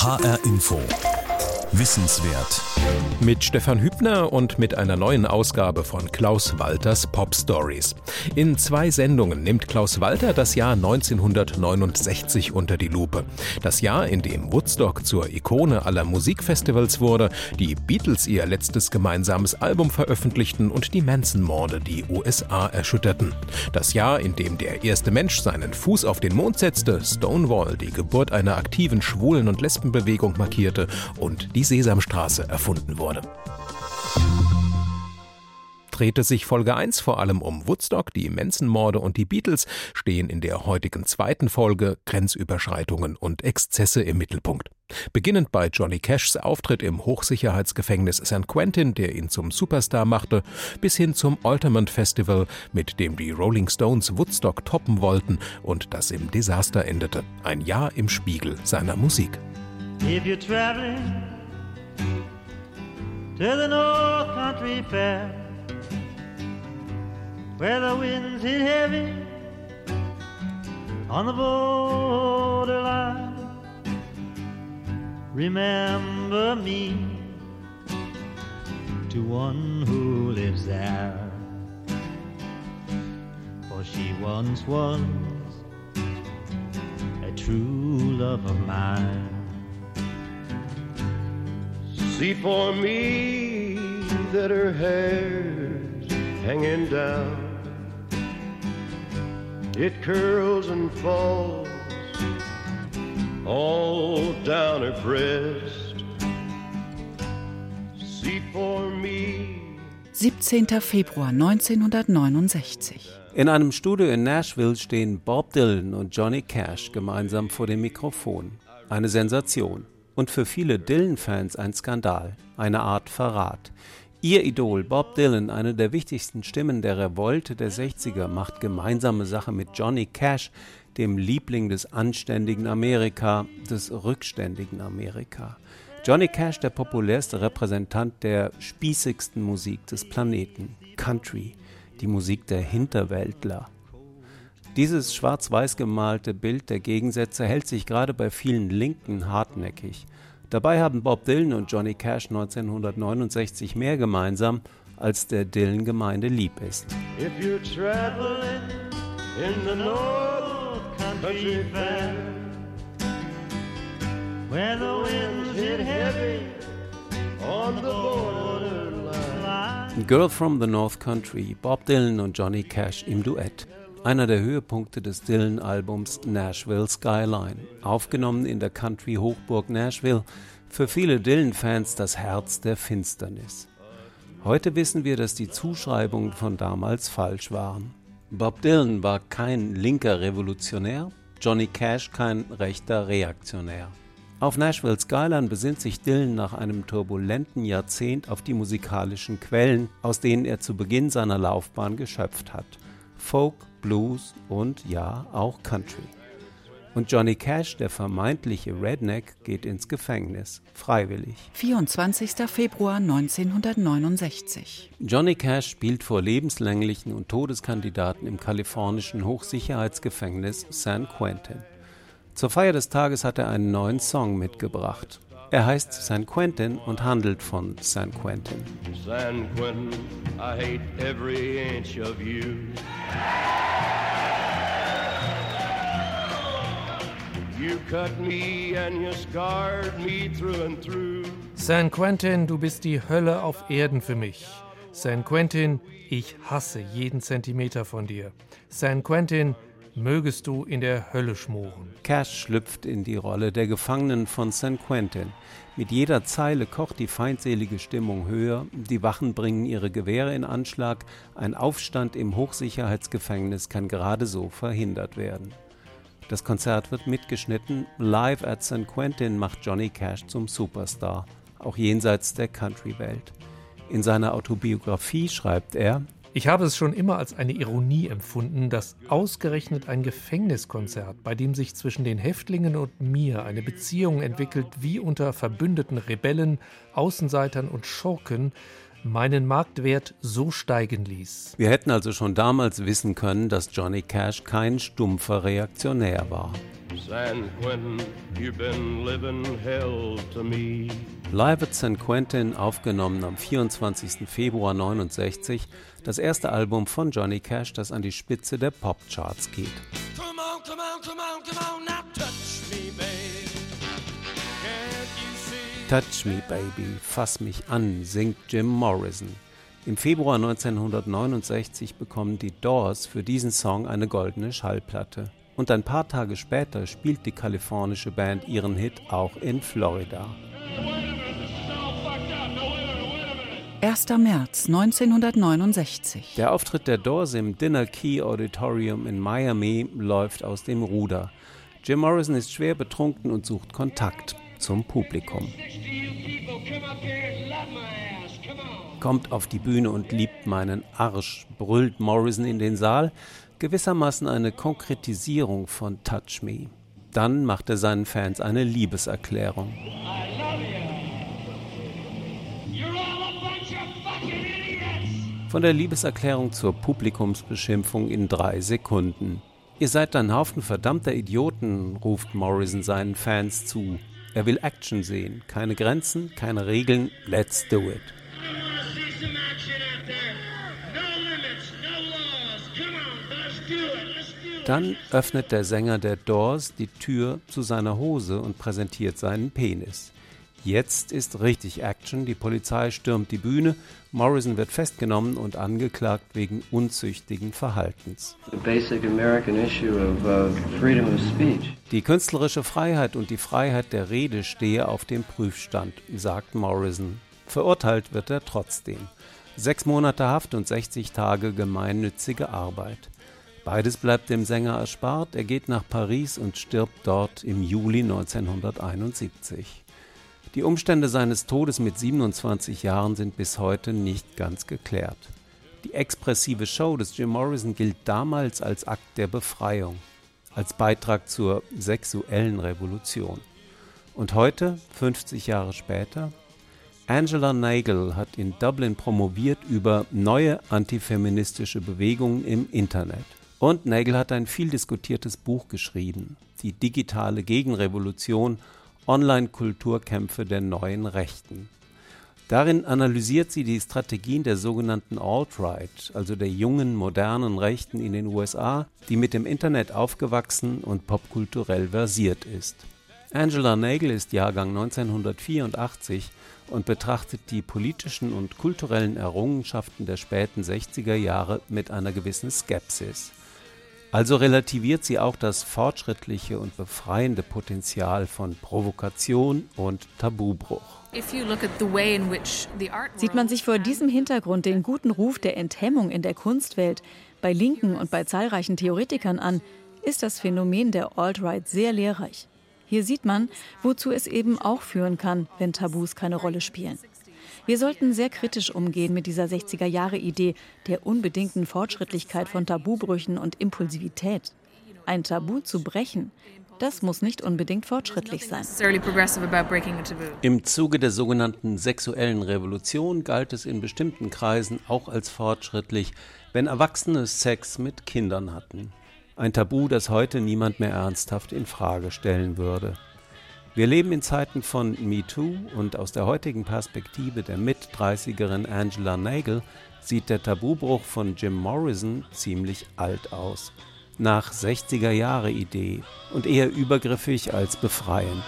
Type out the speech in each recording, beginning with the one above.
HR Info. Wissenswert. Mit Stefan Hübner und mit einer neuen Ausgabe von Klaus Walters Pop Stories. In zwei Sendungen nimmt Klaus Walter das Jahr 1969 unter die Lupe. Das Jahr, in dem Woodstock zur Ikone aller Musikfestivals wurde, die Beatles ihr letztes gemeinsames Album veröffentlichten und die Manson-Morde die USA erschütterten. Das Jahr, in dem der erste Mensch seinen Fuß auf den Mond setzte, Stonewall die Geburt einer aktiven Schwulen- und Lesbenbewegung markierte und die die Sesamstraße erfunden wurde drehte sich Folge 1 vor allem um Woodstock, die Manson-Morde und die Beatles, stehen in der heutigen zweiten Folge Grenzüberschreitungen und Exzesse im Mittelpunkt. Beginnend bei Johnny Cashs Auftritt im Hochsicherheitsgefängnis San Quentin, der ihn zum Superstar machte, bis hin zum Ultimate Festival, mit dem die Rolling Stones Woodstock toppen wollten und das im Desaster endete. Ein Jahr im Spiegel seiner Musik. If you're traveling to the North Country Fair, where the winds hit heavy on the borderline. Remember me to one who lives there, for she once was a true love of mine. See for me that her hair's hanging down. It curls and falls all down her breast. See for me. 17. Februar 1969. In einem Studio in Nashville stehen Bob Dylan und Johnny Cash gemeinsam vor dem Mikrofon. Eine Sensation und für viele Dylan-Fans ein Skandal, eine Art Verrat. Ihr Idol Bob Dylan, eine der wichtigsten Stimmen der Revolte der 60er, macht gemeinsame Sache mit Johnny Cash, dem Liebling des anständigen Amerika, des rückständigen Amerika. Johnny Cash, der populärste Repräsentant der spießigsten Musik des Planeten, Country, die Musik der Hinterwäldler. Dieses schwarz-weiß gemalte Bild der Gegensätze hält sich gerade bei vielen Linken hartnäckig. Dabei haben Bob Dylan und Johnny Cash 1969 mehr gemeinsam, als der Dylan-Gemeinde lieb ist. If you're traveling in the North Country Fair, where the winds hit heavy on the borderline. Girl from the North Country, Bob Dylan und Johnny Cash im Duett einer der Höhepunkte des Dylan-Albums Nashville Skyline, aufgenommen in der Country-Hochburg Nashville, für viele Dylan-Fans das Herz der Finsternis. Heute wissen wir, dass die Zuschreibungen von damals falsch waren. Bob Dylan war kein linker Revolutionär, Johnny Cash kein rechter Reaktionär. Auf Nashville Skyline besinnt sich Dylan nach einem turbulenten Jahrzehnt auf die musikalischen Quellen, aus denen er zu Beginn seiner Laufbahn geschöpft hat. Folk, Blues und ja, auch Country. Und Johnny Cash, der vermeintliche Redneck, geht ins Gefängnis, freiwillig. 24. Februar 1969. Johnny Cash spielt vor lebenslänglichen und Todeskandidaten im kalifornischen Hochsicherheitsgefängnis San Quentin. Zur Feier des Tages hat er einen neuen Song mitgebracht. Er heißt San Quentin und handelt von San Quentin. San Quentin, I hate every inch of you. You cut me and you scarred me through and through. San Quentin, du bist die Hölle auf Erden für mich. San Quentin, ich hasse jeden Zentimeter von dir. San Quentin, mögest du in der Hölle schmoren. Cash schlüpft in die Rolle der Gefangenen von San Quentin. Mit jeder Zeile kocht die feindselige Stimmung höher, die Wachen bringen ihre Gewehre in Anschlag, ein Aufstand im Hochsicherheitsgefängnis kann gerade so verhindert werden. Das Konzert wird mitgeschnitten, live at San Quentin macht Johnny Cash zum Superstar, auch jenseits der Country-Welt. In seiner Autobiografie schreibt er, ich habe es schon immer als eine Ironie empfunden, dass ausgerechnet ein Gefängniskonzert, bei dem sich zwischen den Häftlingen und mir eine Beziehung entwickelt wie unter verbündeten Rebellen, Außenseitern und Schurken, meinen Marktwert so steigen ließ. Wir hätten also schon damals wissen können, dass Johnny Cash kein stumpfer Reaktionär war. San Quentin, you've been living hell to me. Live at San Quentin, aufgenommen am 24. Februar 69, das erste Album von Johnny Cash, das an die Spitze der Popcharts geht. Come on, come on, come on, come on, now touch me, baby. Touch me, baby, fass mich an, singt Jim Morrison. Im Februar 1969 bekommen die Doors für diesen Song eine goldene Schallplatte. Und ein paar Tage später spielt die kalifornische Band ihren Hit auch in Florida. 1. März 1969. Der Auftritt der Doors im Dinner Key Auditorium in Miami läuft aus dem Ruder. Jim Morrison ist schwer betrunken und sucht Kontakt zum Publikum. Kommt auf die Bühne und liebt meinen Arsch, brüllt Morrison in den Saal, gewissermaßen eine Konkretisierung von Touch Me. Dann macht er seinen Fans eine Liebeserklärung. Von der Liebeserklärung zur Publikumsbeschimpfung in drei Sekunden. Ihr seid ein Haufen verdammter Idioten, ruft Morrison seinen Fans zu. Er will Action sehen. Keine Grenzen, keine Regeln. Let's do it. Dann öffnet der Sänger der Doors die Tür zu seiner Hose und präsentiert seinen Penis. Jetzt ist richtig Action. Die Polizei stürmt die Bühne. Morrison wird festgenommen und angeklagt wegen unzüchtigen Verhaltens. Uh, die künstlerische Freiheit und die Freiheit der Rede stehe auf dem Prüfstand, sagt Morrison. Verurteilt wird er trotzdem. Sechs Monate Haft und 60 Tage gemeinnützige Arbeit. Beides bleibt dem Sänger erspart. Er geht nach Paris und stirbt dort im Juli 1971. Die Umstände seines Todes mit 27 Jahren sind bis heute nicht ganz geklärt. Die expressive Show des Jim Morrison gilt damals als Akt der Befreiung, als Beitrag zur sexuellen Revolution. Und heute, 50 Jahre später, Angela Nagel hat in Dublin promoviert über neue antifeministische Bewegungen im Internet. Und Nagel hat ein viel diskutiertes Buch geschrieben, Die digitale Gegenrevolution Online-Kulturkämpfe der neuen Rechten. Darin analysiert sie die Strategien der sogenannten Alt-Right, also der jungen, modernen Rechten in den USA, die mit dem Internet aufgewachsen und popkulturell versiert ist. Angela Nagel ist Jahrgang 1984 und betrachtet die politischen und kulturellen Errungenschaften der späten 60er Jahre mit einer gewissen Skepsis. Also relativiert sie auch das fortschrittliche und befreiende Potenzial von Provokation und Tabubruch. Sieht man sich vor diesem Hintergrund den guten Ruf der Enthemmung in der Kunstwelt bei Linken und bei zahlreichen Theoretikern an, ist das Phänomen der Alt-Right sehr lehrreich. Hier sieht man, wozu es eben auch führen kann, wenn Tabus keine Rolle spielen. Wir sollten sehr kritisch umgehen mit dieser 60er-Jahre-Idee der unbedingten Fortschrittlichkeit von Tabubrüchen und Impulsivität. Ein Tabu zu brechen, das muss nicht unbedingt fortschrittlich sein. Im Zuge der sogenannten sexuellen Revolution galt es in bestimmten Kreisen auch als fortschrittlich, wenn Erwachsene Sex mit Kindern hatten. Ein Tabu, das heute niemand mehr ernsthaft in Frage stellen würde. Wir leben in Zeiten von MeToo und aus der heutigen Perspektive der Mit-30erin Angela Nagel sieht der Tabubruch von Jim Morrison ziemlich alt aus. Nach 60er Jahre Idee und eher übergriffig als befreiend.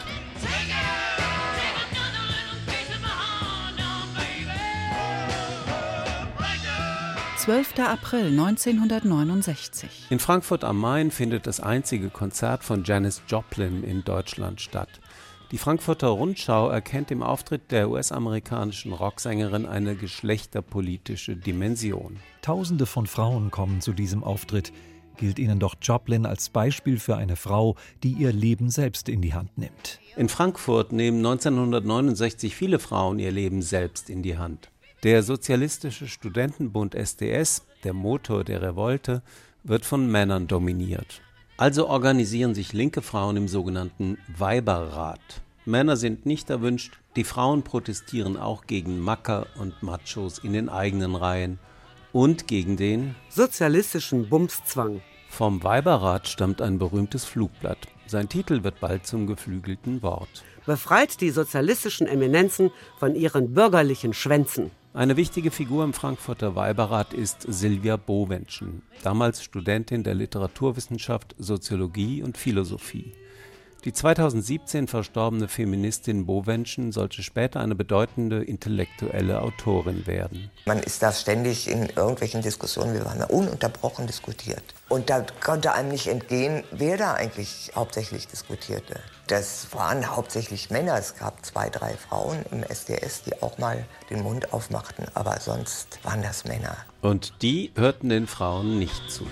12. April 1969. In Frankfurt am Main findet das einzige Konzert von Janis Joplin in Deutschland statt. Die Frankfurter Rundschau erkennt im Auftritt der US-amerikanischen Rocksängerin eine geschlechterpolitische Dimension. Tausende von Frauen kommen zu diesem Auftritt. Gilt ihnen doch Joplin als Beispiel für eine Frau, die ihr Leben selbst in die Hand nimmt. In Frankfurt nehmen 1969 viele Frauen ihr Leben selbst in die Hand. Der Sozialistische Studentenbund SDS, der Motor der Revolte, wird von Männern dominiert. Also organisieren sich linke Frauen im sogenannten Weiberrat. Männer sind nicht erwünscht, die Frauen protestieren auch gegen Macker und Machos in den eigenen Reihen und gegen den sozialistischen Bumszwang. Vom Weiberrat stammt ein berühmtes Flugblatt. Sein Titel wird bald zum geflügelten Wort. Befreit die sozialistischen Eminenzen von ihren bürgerlichen Schwänzen. Eine wichtige Figur im Frankfurter Weiberrat ist Silvia Bowenschen, damals Studentin der Literaturwissenschaft, Soziologie und Philosophie. Die 2017 verstorbene Feministin Bowenschen sollte später eine bedeutende intellektuelle Autorin werden. Man ist da ständig in irgendwelchen Diskussionen, wir waren da ununterbrochen diskutiert. Und da konnte einem nicht entgehen, wer da eigentlich hauptsächlich diskutierte. Das waren hauptsächlich Männer. Es gab zwei, drei Frauen im SDS, die auch mal den Mund aufmachten, aber sonst waren das Männer. Und die hörten den Frauen nicht zu.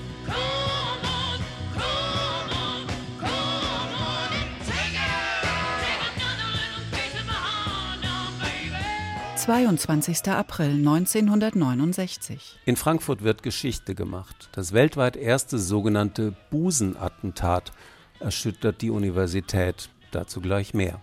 22. April 1969. In Frankfurt wird Geschichte gemacht. Das weltweit erste sogenannte Busenattentat erschüttert die Universität. Dazu gleich mehr.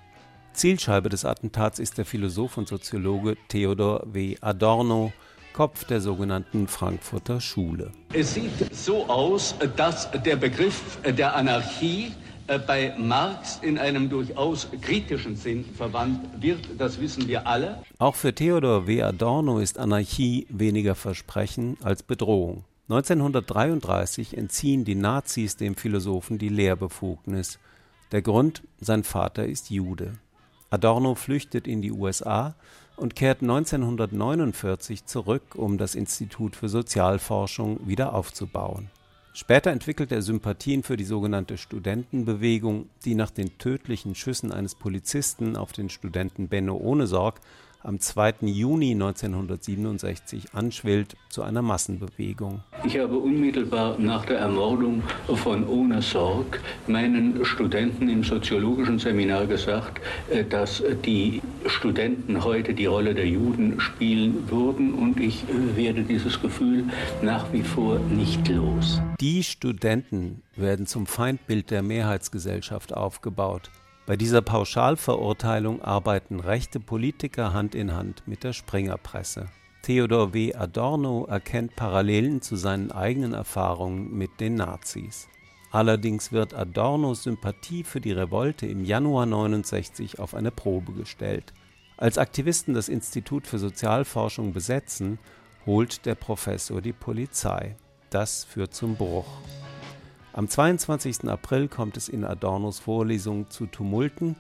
Zielscheibe des Attentats ist der Philosoph und Soziologe Theodor W. Adorno, Kopf der sogenannten Frankfurter Schule. Es sieht so aus, dass der Begriff der Anarchie bei Marx in einem durchaus kritischen Sinn verwandt wird, das wissen wir alle. Auch für Theodor W. Adorno ist Anarchie weniger Versprechen als Bedrohung. 1933 entziehen die Nazis dem Philosophen die Lehrbefugnis. Der Grund, sein Vater ist Jude. Adorno flüchtet in die USA und kehrt 1949 zurück, um das Institut für Sozialforschung wieder aufzubauen. Später entwickelte er Sympathien für die sogenannte Studentenbewegung, die nach den tödlichen Schüssen eines Polizisten auf den Studenten Benno Ohnesorg am 2. Juni 1967 anschwillt zu einer Massenbewegung. Ich habe unmittelbar nach der Ermordung von Ohne Sorg meinen Studenten im soziologischen Seminar gesagt, äh, dass die Studenten heute die Rolle der Juden spielen würden und ich äh, werde dieses Gefühl nach wie vor nicht los. Die Studenten werden zum Feindbild der Mehrheitsgesellschaft aufgebaut. Bei dieser Pauschalverurteilung arbeiten rechte Politiker Hand in Hand mit der Springerpresse. Theodor W. Adorno erkennt Parallelen zu seinen eigenen Erfahrungen mit den Nazis. Allerdings wird Adornos Sympathie für die Revolte im Januar 69 auf eine Probe gestellt. Als Aktivisten das Institut für Sozialforschung besetzen, holt der Professor die Polizei. Das führt zum Bruch. Am 22. April kommt es in Adornos Vorlesung zu Tumulten.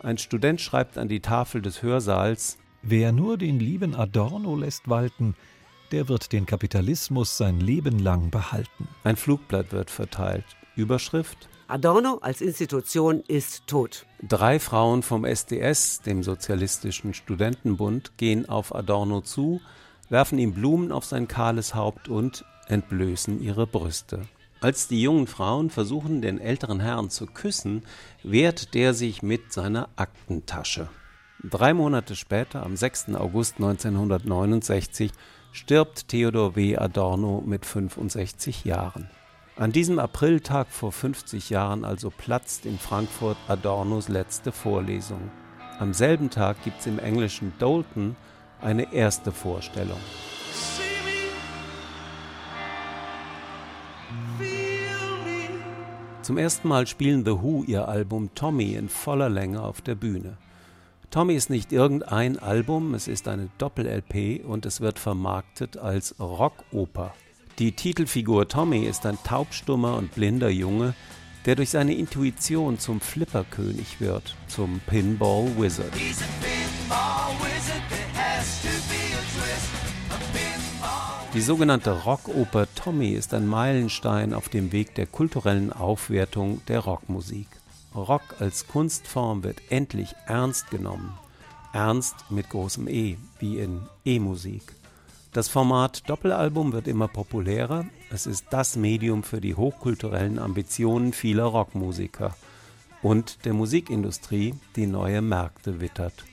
Ein Student schreibt an die Tafel des Hörsaals Wer nur den lieben Adorno lässt walten, der wird den Kapitalismus sein Leben lang behalten. Ein Flugblatt wird verteilt. Überschrift Adorno als Institution ist tot. Drei Frauen vom SDS, dem Sozialistischen Studentenbund, gehen auf Adorno zu, werfen ihm Blumen auf sein kahles Haupt und entblößen ihre Brüste. Als die jungen Frauen versuchen, den älteren Herrn zu küssen, wehrt der sich mit seiner Aktentasche. Drei Monate später, am 6. August 1969, stirbt Theodor W. Adorno mit 65 Jahren. An diesem Apriltag vor 50 Jahren also platzt in Frankfurt Adornos letzte Vorlesung. Am selben Tag gibt es im englischen Dolton eine erste Vorstellung. Zum ersten Mal spielen The Who ihr Album Tommy in voller Länge auf der Bühne. Tommy ist nicht irgendein Album, es ist eine Doppel-LP und es wird vermarktet als Rockoper. Die Titelfigur Tommy ist ein taubstummer und blinder Junge, der durch seine Intuition zum Flipperkönig wird, zum Pinball Wizard. Die sogenannte Rockoper Tommy ist ein Meilenstein auf dem Weg der kulturellen Aufwertung der Rockmusik. Rock als Kunstform wird endlich ernst genommen. Ernst mit großem E, wie in E-Musik. Das Format Doppelalbum wird immer populärer. Es ist das Medium für die hochkulturellen Ambitionen vieler Rockmusiker und der Musikindustrie, die neue Märkte wittert.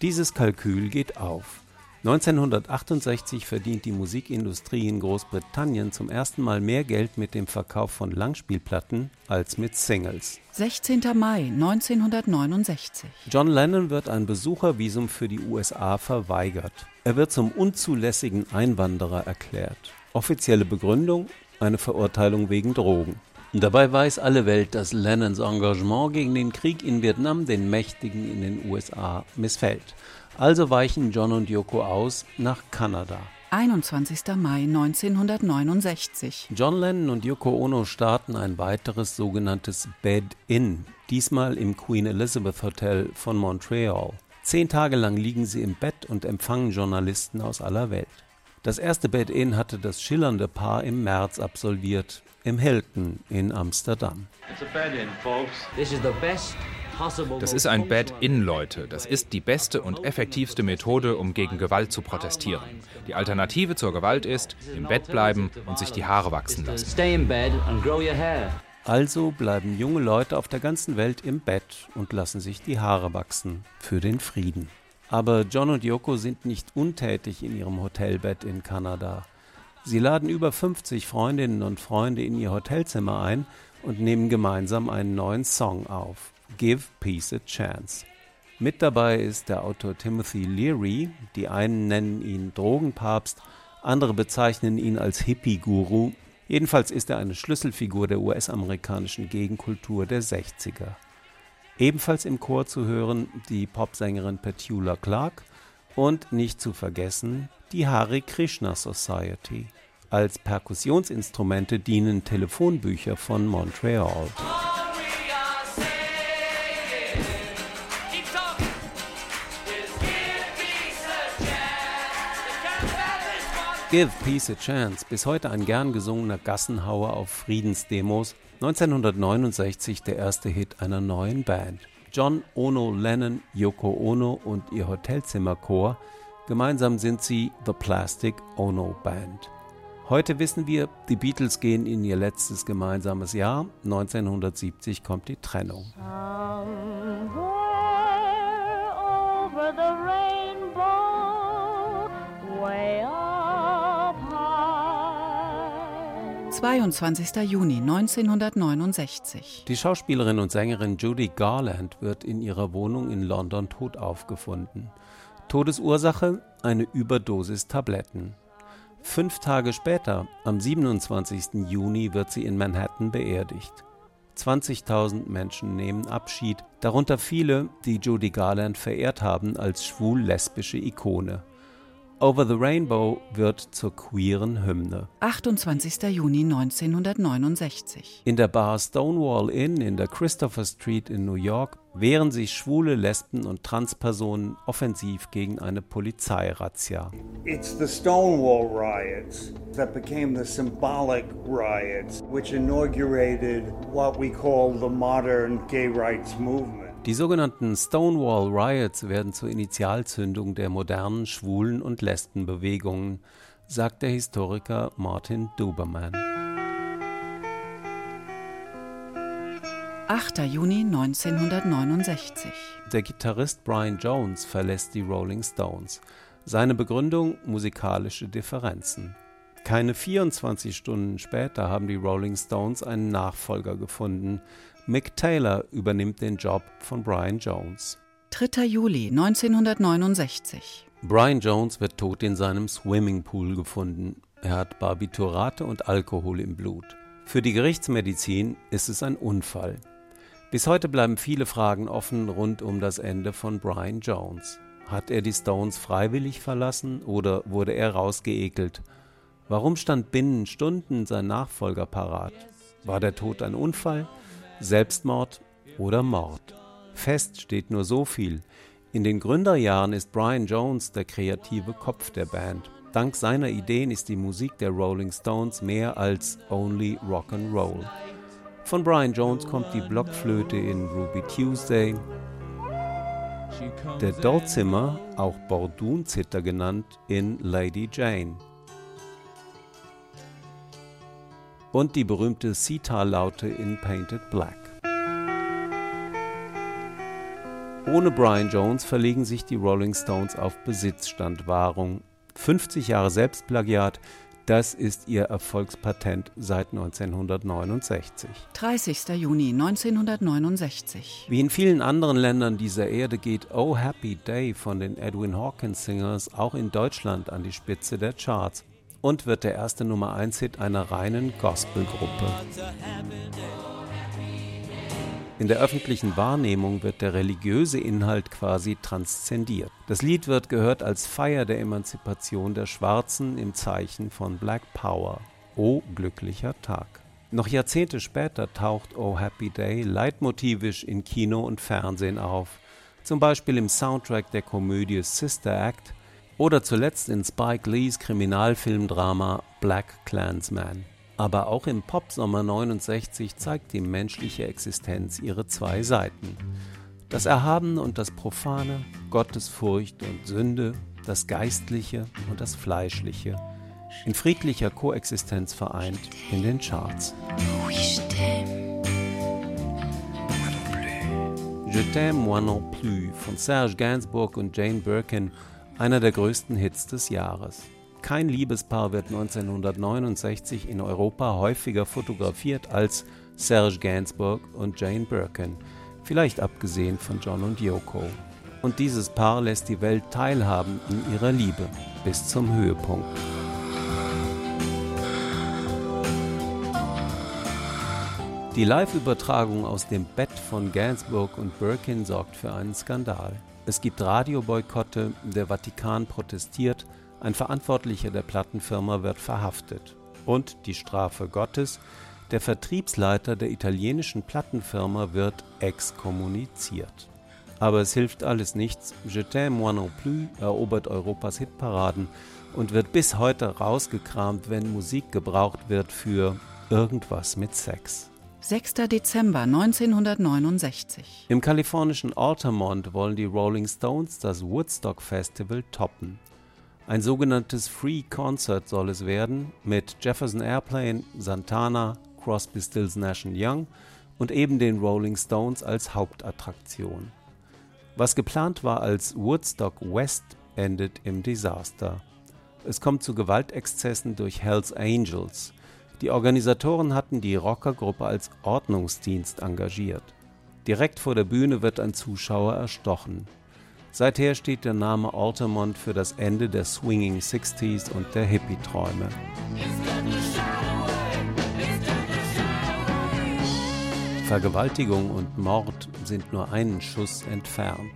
Dieses Kalkül geht auf. 1968 verdient die Musikindustrie in Großbritannien zum ersten Mal mehr Geld mit dem Verkauf von Langspielplatten als mit Singles. 16. Mai 1969. John Lennon wird ein Besuchervisum für die USA verweigert. Er wird zum unzulässigen Einwanderer erklärt. Offizielle Begründung eine Verurteilung wegen Drogen. Dabei weiß alle Welt, dass Lennons Engagement gegen den Krieg in Vietnam den Mächtigen in den USA missfällt. Also weichen John und Yoko aus nach Kanada. 21. Mai 1969. John Lennon und Yoko Ono starten ein weiteres sogenanntes Bed-In, diesmal im Queen Elizabeth Hotel von Montreal. Zehn Tage lang liegen sie im Bett und empfangen Journalisten aus aller Welt. Das erste Bed-In hatte das schillernde Paar im März absolviert, im Hilton in Amsterdam. Das ist ein Bed-In, Leute. Das ist die beste und effektivste Methode, um gegen Gewalt zu protestieren. Die Alternative zur Gewalt ist, im Bett bleiben und sich die Haare wachsen lassen. Also bleiben junge Leute auf der ganzen Welt im Bett und lassen sich die Haare wachsen für den Frieden. Aber John und Yoko sind nicht untätig in ihrem Hotelbett in Kanada. Sie laden über 50 Freundinnen und Freunde in ihr Hotelzimmer ein und nehmen gemeinsam einen neuen Song auf, Give Peace a Chance. Mit dabei ist der Autor Timothy Leary, die einen nennen ihn Drogenpapst, andere bezeichnen ihn als Hippie-Guru, jedenfalls ist er eine Schlüsselfigur der US-amerikanischen Gegenkultur der 60er. Ebenfalls im Chor zu hören die Popsängerin Petula Clark und nicht zu vergessen die Hare Krishna Society. Als Perkussionsinstrumente dienen Telefonbücher von Montreal. Give Peace a Chance, bis heute ein gern gesungener Gassenhauer auf Friedensdemos, 1969 der erste Hit einer neuen Band. John Ono Lennon, Yoko Ono und ihr Hotelzimmerchor Gemeinsam sind sie The Plastic Ono Band. Heute wissen wir, die Beatles gehen in ihr letztes gemeinsames Jahr. 1970 kommt die Trennung. Over 22. Juni 1969. Die Schauspielerin und Sängerin Judy Garland wird in ihrer Wohnung in London tot aufgefunden. Todesursache eine Überdosis Tabletten. Fünf Tage später, am 27. Juni, wird sie in Manhattan beerdigt. 20.000 Menschen nehmen Abschied, darunter viele, die Judy Garland verehrt haben als schwul-lesbische Ikone. Over the Rainbow wird zur queeren Hymne. 28. Juni 1969. In der Bar Stonewall Inn in der Christopher Street in New York wehren sich schwule, Lesben und Transpersonen offensiv gegen eine Polizeirazzia. It's the Stonewall riots that became the symbolic riots which inaugurated what we call the modern gay rights movement. Die sogenannten Stonewall Riots werden zur Initialzündung der modernen Schwulen- und Lesbenbewegungen, sagt der Historiker Martin Duberman. 8. Juni 1969. Der Gitarrist Brian Jones verlässt die Rolling Stones. Seine Begründung musikalische Differenzen. Keine 24 Stunden später haben die Rolling Stones einen Nachfolger gefunden, Mick Taylor übernimmt den Job von Brian Jones. 3. Juli 1969. Brian Jones wird tot in seinem Swimmingpool gefunden. Er hat Barbiturate und Alkohol im Blut. Für die Gerichtsmedizin ist es ein Unfall. Bis heute bleiben viele Fragen offen rund um das Ende von Brian Jones. Hat er die Stones freiwillig verlassen oder wurde er rausgeekelt? Warum stand binnen Stunden sein Nachfolger parat? War der Tod ein Unfall? Selbstmord oder Mord. Fest steht nur so viel. In den Gründerjahren ist Brian Jones der kreative Kopf der Band. Dank seiner Ideen ist die Musik der Rolling Stones mehr als only Rock and Roll. Von Brian Jones kommt die Blockflöte in Ruby Tuesday, der Dolzimmer, auch Bordunzither genannt, in Lady Jane. Und die berühmte Sitar-Laute in Painted Black. Ohne Brian Jones verlegen sich die Rolling Stones auf Besitzstandwahrung. 50 Jahre Selbstplagiat, das ist ihr Erfolgspatent seit 1969. 30. Juni 1969. Wie in vielen anderen Ländern dieser Erde geht Oh Happy Day von den Edwin Hawkins Singers auch in Deutschland an die Spitze der Charts. Und wird der erste Nummer 1 Hit einer reinen Gospelgruppe. In der öffentlichen Wahrnehmung wird der religiöse Inhalt quasi transzendiert. Das Lied wird gehört als Feier der Emanzipation der Schwarzen im Zeichen von Black Power. O glücklicher Tag. Noch Jahrzehnte später taucht Oh Happy Day leitmotivisch in Kino und Fernsehen auf, zum Beispiel im Soundtrack der Komödie Sister Act oder zuletzt in Spike Lees Kriminalfilmdrama Black Clansman. Aber auch im Popsommer 69 zeigt die menschliche Existenz ihre zwei Seiten. Das Erhabene und das Profane, Gottesfurcht und Sünde, das Geistliche und das Fleischliche, in friedlicher Koexistenz vereint in den Charts. Je t'aime moi non plus von Serge Gainsbourg und Jane Birkin, einer der größten Hits des Jahres. Kein Liebespaar wird 1969 in Europa häufiger fotografiert als Serge Gainsbourg und Jane Birkin, vielleicht abgesehen von John und Yoko. Und dieses Paar lässt die Welt teilhaben in ihrer Liebe bis zum Höhepunkt. Die Live-Übertragung aus dem Bett von Gainsbourg und Birkin sorgt für einen Skandal. Es gibt Radioboykotte, der Vatikan protestiert, ein Verantwortlicher der Plattenfirma wird verhaftet. Und die Strafe Gottes, der Vertriebsleiter der italienischen Plattenfirma wird exkommuniziert. Aber es hilft alles nichts. Je t'aime moi non plus erobert Europas Hitparaden und wird bis heute rausgekramt, wenn Musik gebraucht wird für irgendwas mit Sex. 6. Dezember 1969. Im kalifornischen Altamont wollen die Rolling Stones das Woodstock Festival toppen. Ein sogenanntes Free Concert soll es werden mit Jefferson Airplane, Santana, Crosby, Stills, Nash Young und eben den Rolling Stones als Hauptattraktion. Was geplant war als Woodstock West endet im Desaster. Es kommt zu Gewaltexzessen durch Hells Angels. Die Organisatoren hatten die Rockergruppe als Ordnungsdienst engagiert. Direkt vor der Bühne wird ein Zuschauer erstochen. Seither steht der Name Altamont für das Ende der Swinging Sixties und der Hippie-Träume. Vergewaltigung und Mord sind nur einen Schuss entfernt.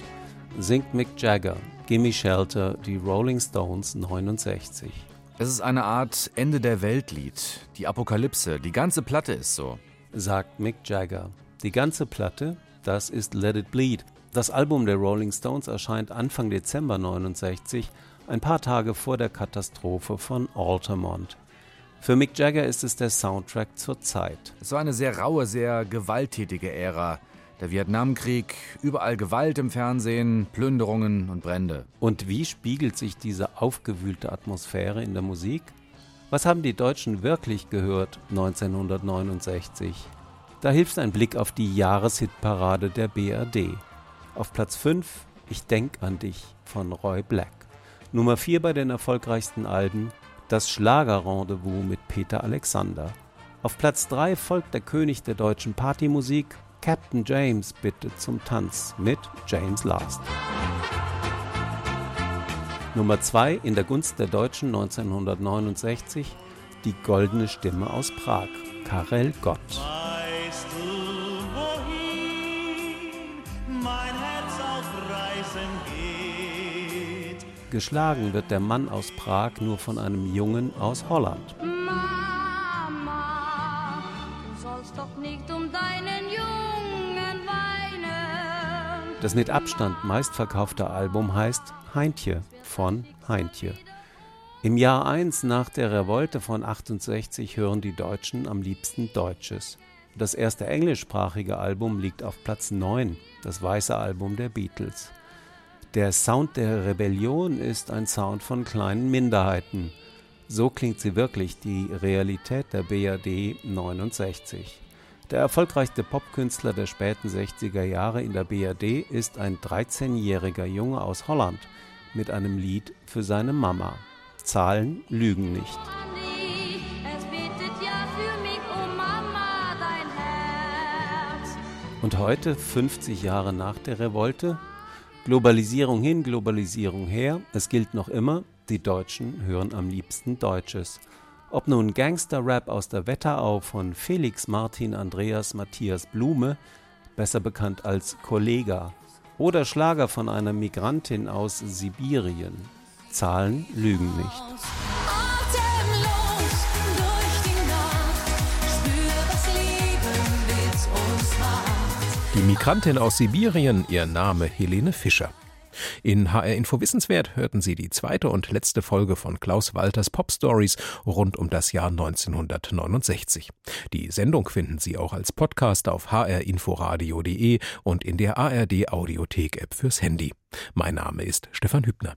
Singt Mick Jagger, Gimme Shelter, die Rolling Stones 69. Es ist eine Art Ende der Weltlied, die Apokalypse, die ganze Platte ist so. Sagt Mick Jagger. Die ganze Platte, das ist Let It Bleed, das Album der Rolling Stones erscheint Anfang Dezember 69, ein paar Tage vor der Katastrophe von Altamont. Für Mick Jagger ist es der Soundtrack zur Zeit. Es war eine sehr raue, sehr gewalttätige Ära. Der Vietnamkrieg, überall Gewalt im Fernsehen, Plünderungen und Brände. Und wie spiegelt sich diese aufgewühlte Atmosphäre in der Musik? Was haben die Deutschen wirklich gehört 1969? Da hilft ein Blick auf die Jahreshitparade der BRD. Auf Platz 5 Ich denk an dich von Roy Black. Nummer 4 bei den erfolgreichsten Alben Das Schlagerrendezvous mit Peter Alexander. Auf Platz 3 folgt der König der deutschen Partymusik Captain James bitte zum Tanz mit James Last. Nummer 2 in der Gunst der Deutschen 1969 Die goldene Stimme aus Prag, Karel Gott. Geschlagen wird der Mann aus Prag nur von einem Jungen aus Holland. Das mit Abstand meistverkaufte Album heißt Heintje von Heintje. Im Jahr 1 nach der Revolte von 68 hören die Deutschen am liebsten Deutsches. Das erste englischsprachige Album liegt auf Platz 9, das weiße Album der Beatles. Der Sound der Rebellion ist ein Sound von kleinen Minderheiten. So klingt sie wirklich, die Realität der BRD 69. Der erfolgreichste Popkünstler der späten 60er Jahre in der BRD ist ein 13-jähriger Junge aus Holland mit einem Lied für seine Mama. Zahlen lügen nicht. Und heute, 50 Jahre nach der Revolte, Globalisierung hin, Globalisierung her. Es gilt noch immer, Die Deutschen hören am liebsten Deutsches. Ob nun Gangster-Rap aus der Wetterau von Felix Martin Andreas Matthias Blume, besser bekannt als Kollega, oder Schlager von einer Migrantin aus Sibirien. Zahlen lügen nicht. Die Migrantin aus Sibirien, ihr Name Helene Fischer. In HR Info Wissenswert hörten Sie die zweite und letzte Folge von Klaus Walters Pop Stories rund um das Jahr 1969. Die Sendung finden Sie auch als Podcast auf hrinforadio.de und in der ARD Audiothek App fürs Handy. Mein Name ist Stefan Hübner.